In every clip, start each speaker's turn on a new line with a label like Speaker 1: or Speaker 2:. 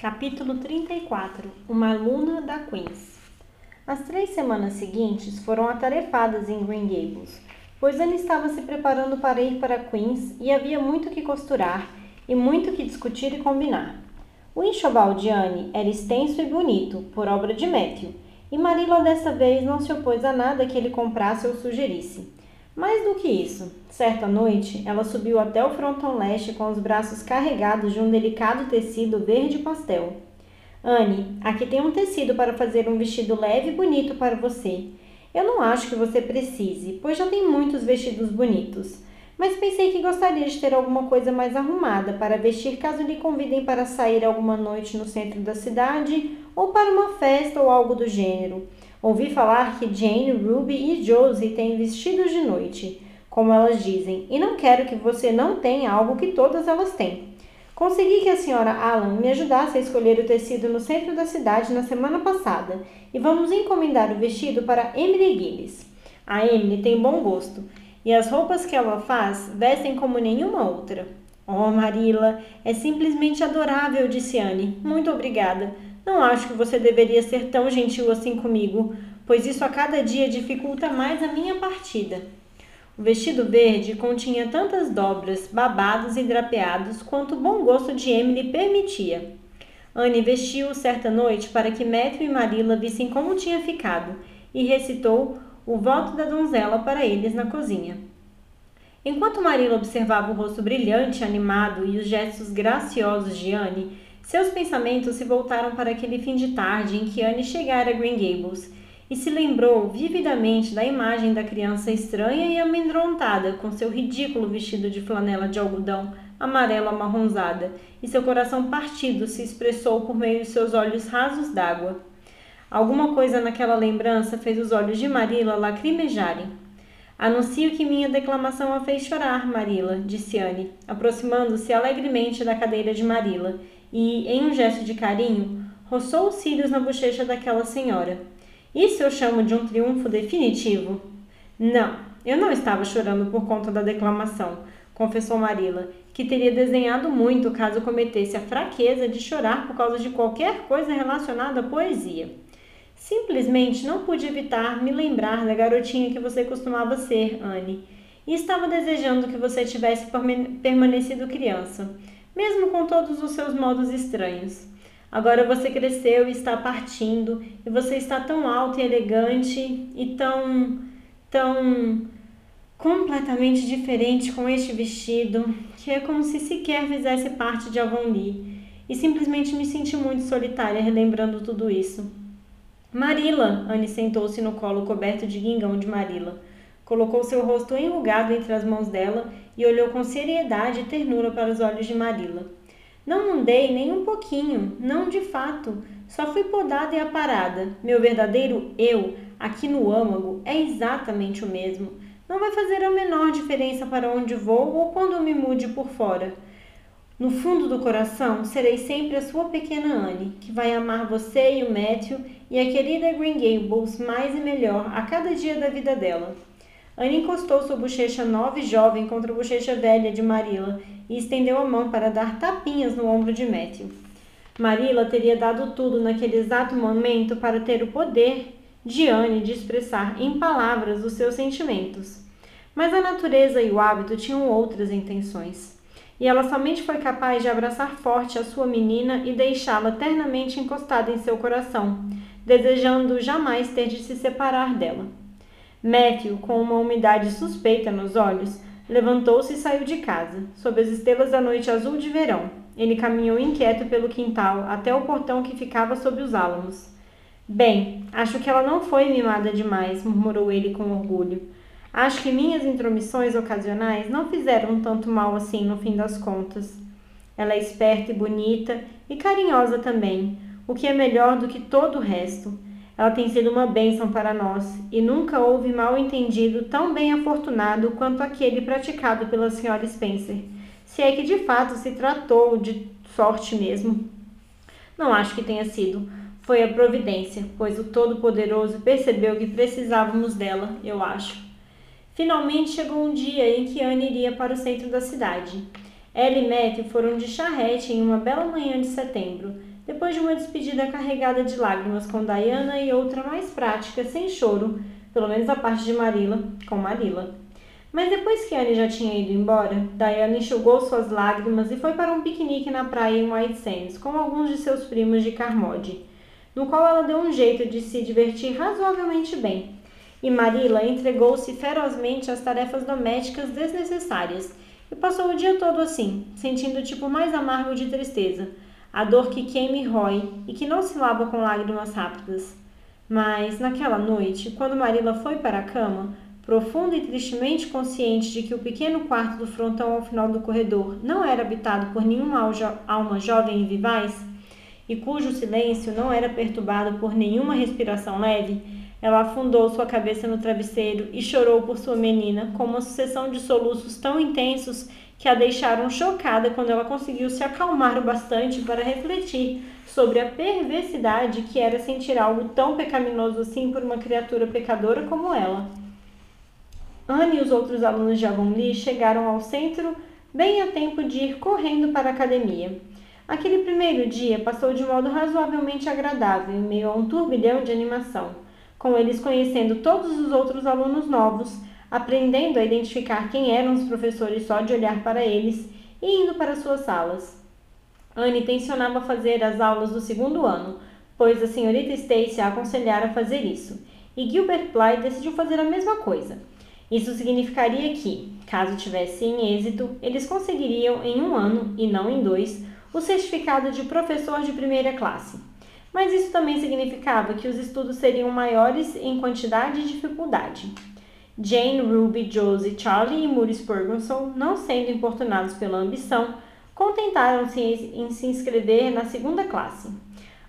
Speaker 1: Capítulo 34 Uma aluna da Queens As três semanas seguintes foram atarefadas em Green Gables, pois Anne estava se preparando para ir para Queens e havia muito que costurar e muito que discutir e combinar. O enxoval de Anne era extenso e bonito, por obra de Matthew, e Marilla dessa vez não se opôs a nada que ele comprasse ou sugerisse. Mais do que isso, certa noite, ela subiu até o fronton leste com os braços carregados de um delicado tecido verde pastel. Anne, aqui tem um tecido para fazer um vestido leve e bonito para você. Eu não acho que você precise, pois já tem muitos vestidos bonitos. Mas pensei que gostaria de ter alguma coisa mais arrumada para vestir caso lhe convidem para sair alguma noite no centro da cidade ou para uma festa ou algo do gênero. Ouvi falar que Jane, Ruby e Josie têm vestidos de noite, como elas dizem, e não quero que você não tenha algo que todas elas têm. Consegui que a senhora Allan me ajudasse a escolher o tecido no centro da cidade na semana passada e vamos encomendar o vestido para Emily Gillis. A Emily tem bom gosto e as roupas que ela faz vestem como nenhuma outra. Oh, Marilla, é simplesmente adorável, disse Anne. Muito obrigada. Não acho que você deveria ser tão gentil assim comigo, pois isso a cada dia dificulta mais a minha partida. O vestido verde continha tantas dobras, babados e drapeados quanto o bom gosto de Emily permitia. Anne vestiu-o certa noite para que Matthew e Marilla vissem como tinha ficado e recitou o voto da donzela para eles na cozinha. Enquanto Marilla observava o rosto brilhante, animado e os gestos graciosos de Anne, seus pensamentos se voltaram para aquele fim de tarde em que Anne chegara a Green Gables e se lembrou vividamente da imagem da criança estranha e amedrontada, com seu ridículo vestido de flanela de algodão amarelo amarronzada, e seu coração partido se expressou por meio de seus olhos rasos d'água. Alguma coisa naquela lembrança fez os olhos de Marilla lacrimejarem. Anuncio que minha declamação a fez chorar, Marilla, disse Anne, aproximando-se alegremente da cadeira de Marilla e, em um gesto de carinho, roçou os cílios na bochecha daquela senhora. Isso eu chamo de um triunfo definitivo? Não, eu não estava chorando por conta da declamação, confessou Marilla, que teria desenhado muito caso cometesse a fraqueza de chorar por causa de qualquer coisa relacionada à poesia. Simplesmente não pude evitar me lembrar da garotinha que você costumava ser, Anne, e estava desejando que você tivesse permanecido criança mesmo com todos os seus modos estranhos. Agora você cresceu e está partindo, e você está tão alto e elegante e tão, tão completamente diferente com este vestido, que é como se sequer fizesse parte de Avonlea. E simplesmente me senti muito solitária relembrando tudo isso. Marila! Anne sentou-se no colo coberto de guingão de Marila. Colocou seu rosto enrugado entre as mãos dela e olhou com seriedade e ternura para os olhos de Marilla. Não mudei nem um pouquinho, não de fato. Só fui podada e aparada. Meu verdadeiro eu, aqui no âmago, é exatamente o mesmo. Não vai fazer a menor diferença para onde vou ou quando me mude por fora. No fundo do coração, serei sempre a sua pequena Anne, que vai amar você e o Matthew e a querida Green Gables mais e melhor a cada dia da vida dela. Anne encostou sua bochecha nova e jovem contra a bochecha velha de Marilla e estendeu a mão para dar tapinhas no ombro de Matthew. Marilla teria dado tudo naquele exato momento para ter o poder de Anne de expressar em palavras os seus sentimentos. Mas a natureza e o hábito tinham outras intenções. E ela somente foi capaz de abraçar forte a sua menina e deixá-la ternamente encostada em seu coração, desejando jamais ter de se separar dela. Matthew, com uma umidade suspeita nos olhos, levantou-se e saiu de casa, sob as estrelas da noite azul de verão. Ele caminhou inquieto pelo quintal até o portão que ficava sob os álamos. Bem, acho que ela não foi mimada demais, murmurou ele com orgulho. Acho que minhas intromissões ocasionais não fizeram tanto mal assim no fim das contas. Ela é esperta e bonita e carinhosa também, o que é melhor do que todo o resto. Ela tem sido uma bênção para nós, e nunca houve mal entendido tão bem afortunado quanto aquele praticado pela senhora Spencer, se é que de fato se tratou de sorte mesmo. Não acho que tenha sido. Foi a providência, pois o Todo-Poderoso percebeu que precisávamos dela, eu acho. Finalmente chegou um dia em que Anne iria para o centro da cidade. Ela e Matthew foram de charrete em uma bela manhã de setembro, depois de uma despedida carregada de lágrimas com Diana e outra mais prática, sem choro, pelo menos da parte de Marilla, com Marilla. Mas depois que Anne já tinha ido embora, Diana enxugou suas lágrimas e foi para um piquenique na praia em White Sands com alguns de seus primos de Carmody, no qual ela deu um jeito de se divertir razoavelmente bem. E Marilla entregou-se ferozmente às tarefas domésticas desnecessárias e passou o dia todo assim, sentindo o tipo mais amargo de tristeza, a dor que queima e rói e que não se lava com lágrimas rápidas. Mas, naquela noite, quando Marilla foi para a cama, profunda e tristemente consciente de que o pequeno quarto do frontão ao final do corredor não era habitado por nenhuma alma jovem e vivaz, e cujo silêncio não era perturbado por nenhuma respiração leve, ela afundou sua cabeça no travesseiro e chorou por sua menina com uma sucessão de soluços tão intensos que a deixaram chocada quando ela conseguiu se acalmar o bastante para refletir sobre a perversidade que era sentir algo tão pecaminoso assim por uma criatura pecadora como ela. Anne e os outros alunos de Avonlea chegaram ao centro bem a tempo de ir correndo para a academia. Aquele primeiro dia passou de modo razoavelmente agradável, em meio a um turbilhão de animação com eles conhecendo todos os outros alunos novos, aprendendo a identificar quem eram os professores só de olhar para eles e indo para suas salas. Anne tensionava fazer as aulas do segundo ano, pois a senhorita Stacy a aconselhara a fazer isso, e Gilbert Blythe decidiu fazer a mesma coisa. Isso significaria que, caso tivessem êxito, eles conseguiriam em um ano, e não em dois, o certificado de professor de primeira classe mas isso também significava que os estudos seriam maiores em quantidade e dificuldade. Jane, Ruby, Josie, Charlie e Maurice Ferguson, não sendo importunados pela ambição, contentaram-se em se inscrever na segunda classe.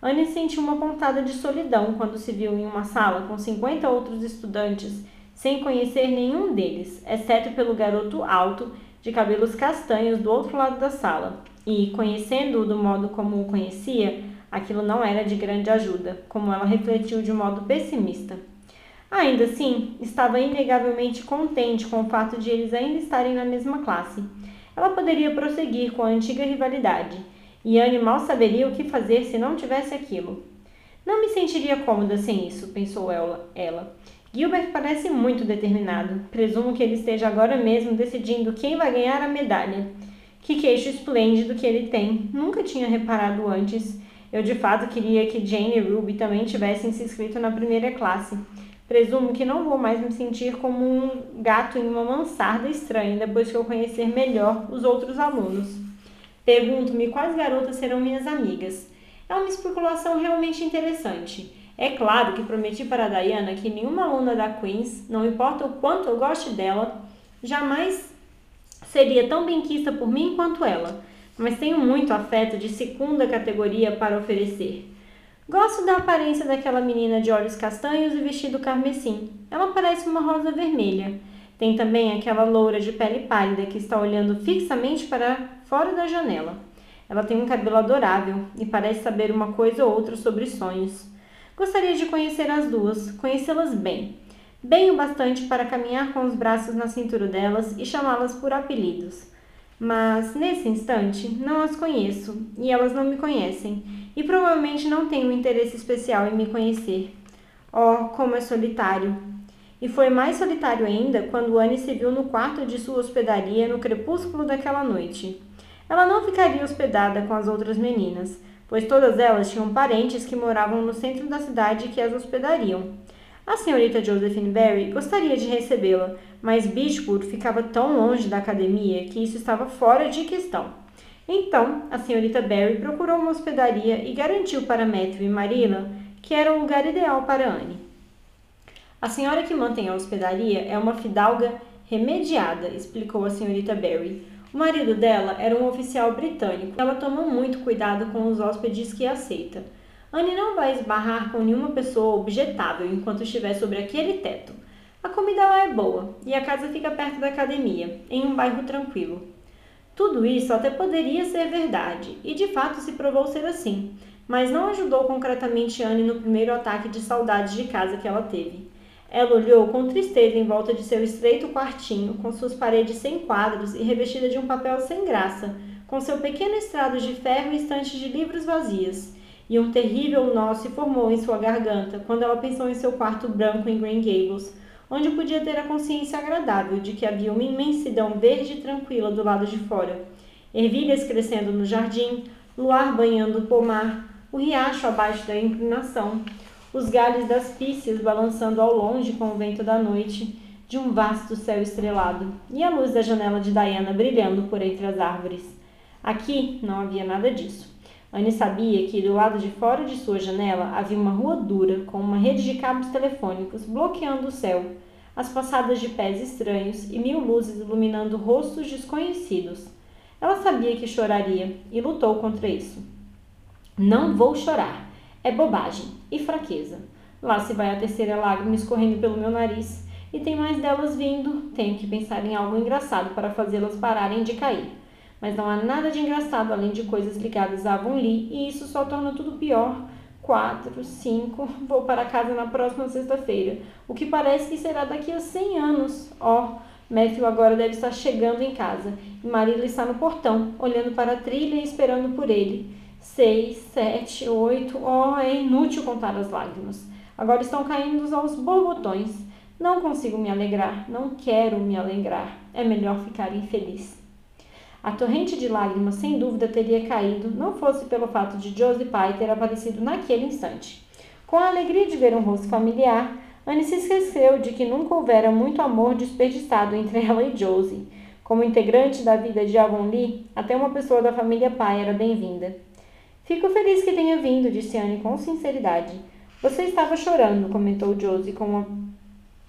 Speaker 1: Anne sentiu uma pontada de solidão quando se viu em uma sala com 50 outros estudantes, sem conhecer nenhum deles, exceto pelo garoto alto, de cabelos castanhos do outro lado da sala. E, conhecendo-o do modo como o conhecia, Aquilo não era de grande ajuda, como ela refletiu de modo pessimista. Ainda assim, estava inegavelmente contente com o fato de eles ainda estarem na mesma classe. Ela poderia prosseguir com a antiga rivalidade, e Anne mal saberia o que fazer se não tivesse aquilo. Não me sentiria cômoda sem isso, pensou ela. ela. Gilbert parece muito determinado. Presumo que ele esteja agora mesmo decidindo quem vai ganhar a medalha. Que queixo esplêndido que ele tem. Nunca tinha reparado antes. Eu de fato queria que Jane e Ruby também tivessem se inscrito na primeira classe. Presumo que não vou mais me sentir como um gato em uma mansarda estranha depois que eu conhecer melhor os outros alunos. Pergunto-me quais garotas serão minhas amigas. É uma especulação realmente interessante. É claro que prometi para a Diana que nenhuma aluna da Queen's, não importa o quanto eu goste dela, jamais seria tão benquista por mim quanto ela mas tenho muito afeto de segunda categoria para oferecer. Gosto da aparência daquela menina de olhos castanhos e vestido carmesim. Ela parece uma rosa vermelha. Tem também aquela loura de pele pálida que está olhando fixamente para fora da janela. Ela tem um cabelo adorável e parece saber uma coisa ou outra sobre sonhos. Gostaria de conhecer as duas, conhecê-las bem. Bem o bastante para caminhar com os braços na cintura delas e chamá-las por apelidos. Mas, nesse instante, não as conheço e elas não me conhecem, e provavelmente não têm um interesse especial em me conhecer. Oh, como é solitário! E foi mais solitário ainda quando Anne se viu no quarto de sua hospedaria no crepúsculo daquela noite. Ela não ficaria hospedada com as outras meninas, pois todas elas tinham parentes que moravam no centro da cidade que as hospedariam. A senhorita Josephine Barry gostaria de recebê-la, mas Beechwood ficava tão longe da academia que isso estava fora de questão. Então, a senhorita Barry procurou uma hospedaria e garantiu para Matthew e Marilla que era o lugar ideal para Anne. A senhora que mantém a hospedaria é uma fidalga remediada, explicou a senhorita Barry. O marido dela era um oficial britânico. Ela toma muito cuidado com os hóspedes que aceita. Anne não vai esbarrar com nenhuma pessoa objetável enquanto estiver sobre aquele teto. A comida lá é boa e a casa fica perto da academia, em um bairro tranquilo. Tudo isso até poderia ser verdade, e de fato se provou ser assim, mas não ajudou concretamente Anne no primeiro ataque de saudade de casa que ela teve. Ela olhou com tristeza em volta de seu estreito quartinho, com suas paredes sem quadros e revestida de um papel sem graça, com seu pequeno estrado de ferro e estantes de livros vazias, e um terrível nó se formou em sua garganta quando ela pensou em seu quarto branco em Green Gables, onde podia ter a consciência agradável de que havia uma imensidão verde e tranquila do lado de fora. Ervilhas crescendo no jardim, luar banhando o pomar, o riacho abaixo da inclinação, os galhos das pícias balançando ao longe com o vento da noite de um vasto céu estrelado e a luz da janela de Diana brilhando por entre as árvores. Aqui não havia nada disso. Anne sabia que do lado de fora de sua janela havia uma rua dura com uma rede de cabos telefônicos bloqueando o céu, as passadas de pés estranhos e mil luzes iluminando rostos desconhecidos. Ela sabia que choraria e lutou contra isso. Não vou chorar. É bobagem e fraqueza. Lá se vai a terceira lágrima escorrendo pelo meu nariz e tem mais delas vindo. Tenho que pensar em algo engraçado para fazê-las pararem de cair. Mas não há nada de engraçado além de coisas ligadas a Avon Lee e isso só torna tudo pior. Quatro, cinco, vou para casa na próxima sexta-feira, o que parece que será daqui a cem anos. Oh, Matthew agora deve estar chegando em casa e Marilla está no portão, olhando para a trilha e esperando por ele. Seis, sete, oito, oh, é inútil contar as lágrimas. Agora estão caindo aos borbotões. Não consigo me alegrar, não quero me alegrar. É melhor ficar infeliz. A torrente de lágrimas sem dúvida teria caído, não fosse pelo fato de Josie Pye ter aparecido naquele instante. Com a alegria de ver um rosto familiar, Anne se esqueceu de que nunca houvera muito amor desperdiçado entre ela e Josie. Como integrante da vida de Avonlea, até uma pessoa da família Pye era bem-vinda. Fico feliz que tenha vindo, disse Anne com sinceridade. Você estava chorando, comentou Josie com uma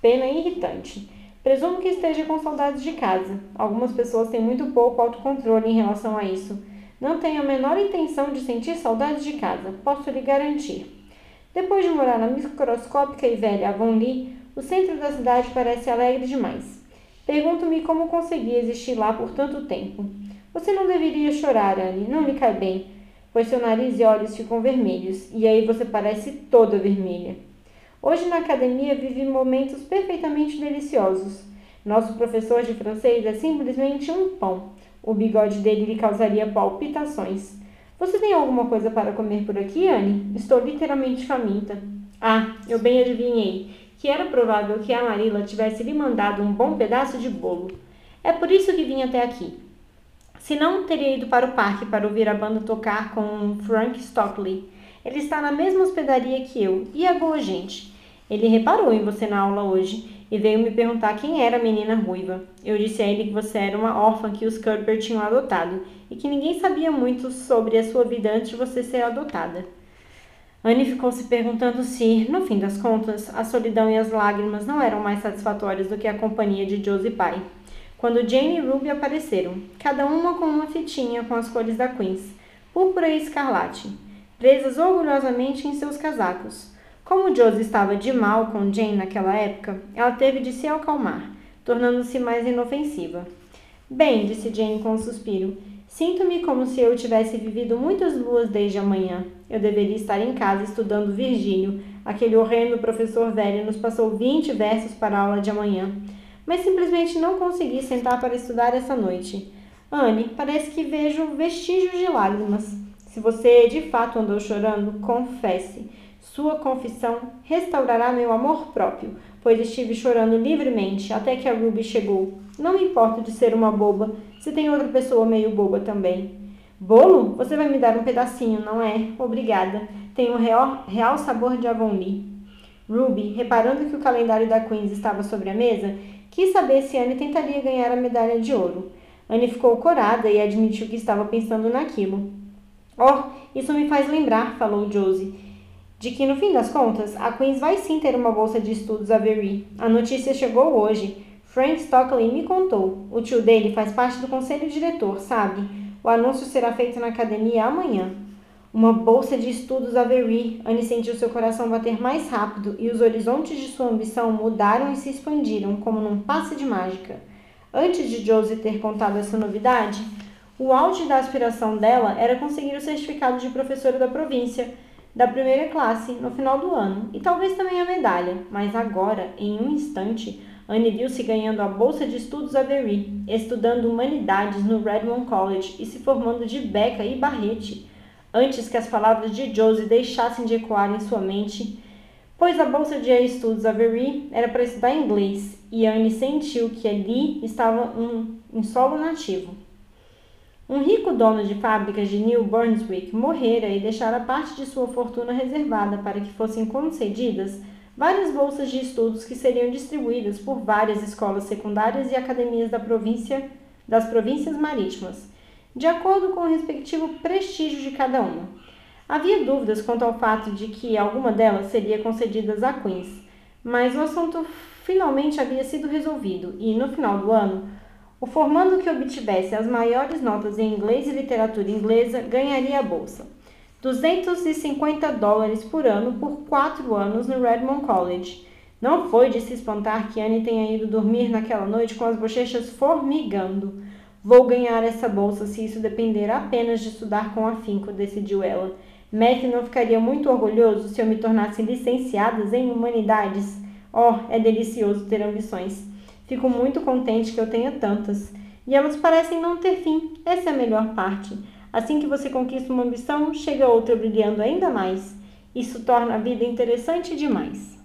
Speaker 1: pena irritante. Presumo que esteja com saudades de casa. Algumas pessoas têm muito pouco autocontrole em relação a isso. Não tenho a menor intenção de sentir saudades de casa, posso lhe garantir. Depois de morar na microscópica e velha Avonlea, o centro da cidade parece alegre demais. Pergunto-me como consegui existir lá por tanto tempo. Você não deveria chorar, Anne, não lhe cai bem pois seu nariz e olhos ficam vermelhos, e aí você parece toda vermelha. Hoje na academia vive momentos perfeitamente deliciosos. Nosso professor de francês é simplesmente um pão. O bigode dele lhe causaria palpitações. Você tem alguma coisa para comer por aqui, Anne? Estou literalmente faminta. Ah, eu bem adivinhei que era provável que a Marilla tivesse lhe mandado um bom pedaço de bolo. É por isso que vim até aqui. Se não, teria ido para o parque para ouvir a banda tocar com Frank Stockley. Ele está na mesma hospedaria que eu e é boa gente. Ele reparou em você na aula hoje e veio me perguntar quem era a menina ruiva. Eu disse a ele que você era uma órfã que os Cuthbert tinham adotado e que ninguém sabia muito sobre a sua vida antes de você ser adotada. Anne ficou se perguntando se, no fim das contas, a solidão e as lágrimas não eram mais satisfatórias do que a companhia de Josie Pye quando Jane e Ruby apareceram, cada uma com uma fitinha com as cores da Queens, púrpura e escarlate, presas orgulhosamente em seus casacos. Como Josie estava de mal com Jane naquela época, ela teve de se acalmar, tornando-se mais inofensiva. Bem, disse Jane com um suspiro, sinto-me como se eu tivesse vivido muitas luas desde amanhã. Eu deveria estar em casa estudando Virgílio. Aquele horrendo professor velho nos passou vinte versos para a aula de amanhã mas simplesmente não consegui sentar para estudar essa noite. Anne, parece que vejo vestígios de lágrimas. Se você de fato andou chorando, confesse. Sua confissão restaurará meu amor próprio, pois estive chorando livremente até que a Ruby chegou. Não me importo de ser uma boba, se tem outra pessoa meio boba também. Bolo? Você vai me dar um pedacinho, não é? Obrigada. Tem um real, real sabor de Avonlea. Ruby, reparando que o calendário da Queens estava sobre a mesa, Quis saber se Anne tentaria ganhar a medalha de ouro. Anne ficou corada e admitiu que estava pensando naquilo. Oh, isso me faz lembrar, falou Josie, de que no fim das contas, a Queens vai sim ter uma bolsa de estudos a Verie. A notícia chegou hoje. Frank Stockley me contou. O tio dele faz parte do conselho diretor, sabe? O anúncio será feito na academia amanhã. Uma bolsa de estudos Avery. Anne sentiu seu coração bater mais rápido e os horizontes de sua ambição mudaram e se expandiram como num passe de mágica. Antes de Josie ter contado essa novidade, o auge da aspiração dela era conseguir o certificado de professora da província, da primeira classe, no final do ano, e talvez também a medalha. Mas agora, em um instante, Anne viu-se ganhando a bolsa de estudos Avery, estudando humanidades no Redmond College e se formando de beca e barrete. antes que as palavras de Josie deixassem de ecoar em sua mente, pois a bolsa de estudos Avery era para estudar inglês e Anne sentiu que ali estava um, em solo nativo. Um rico dono de fábricas de New Brunswick morrera e deixara parte de sua fortuna reservada para que fossem concedidas várias bolsas de estudos que seriam distribuídas por várias escolas secundárias e academias da província, das províncias marítimas, de acordo com o respectivo prestígio de cada uma. Havia dúvidas quanto ao fato de que alguma delas seria concedidas a Queens, mas o assunto finalmente havia sido resolvido e, no final do ano, o formando que obtivesse as maiores notas em inglês e literatura inglesa ganharia a bolsa. 250 dólares por ano por quatro anos no Redmond College. Não foi de se espantar que Anne tenha ido dormir naquela noite com as bochechas formigando. Vou ganhar essa bolsa se isso depender apenas de estudar com afinco, decidiu ela. Mac não ficaria muito orgulhoso se eu me tornasse licenciada em humanidades. Oh, é delicioso ter ambições. Fico muito contente que eu tenha tantas. E elas parecem não ter fim. Essa é a melhor parte. Assim que você conquista uma ambição, chega outra brilhando ainda mais. Isso torna a vida interessante demais.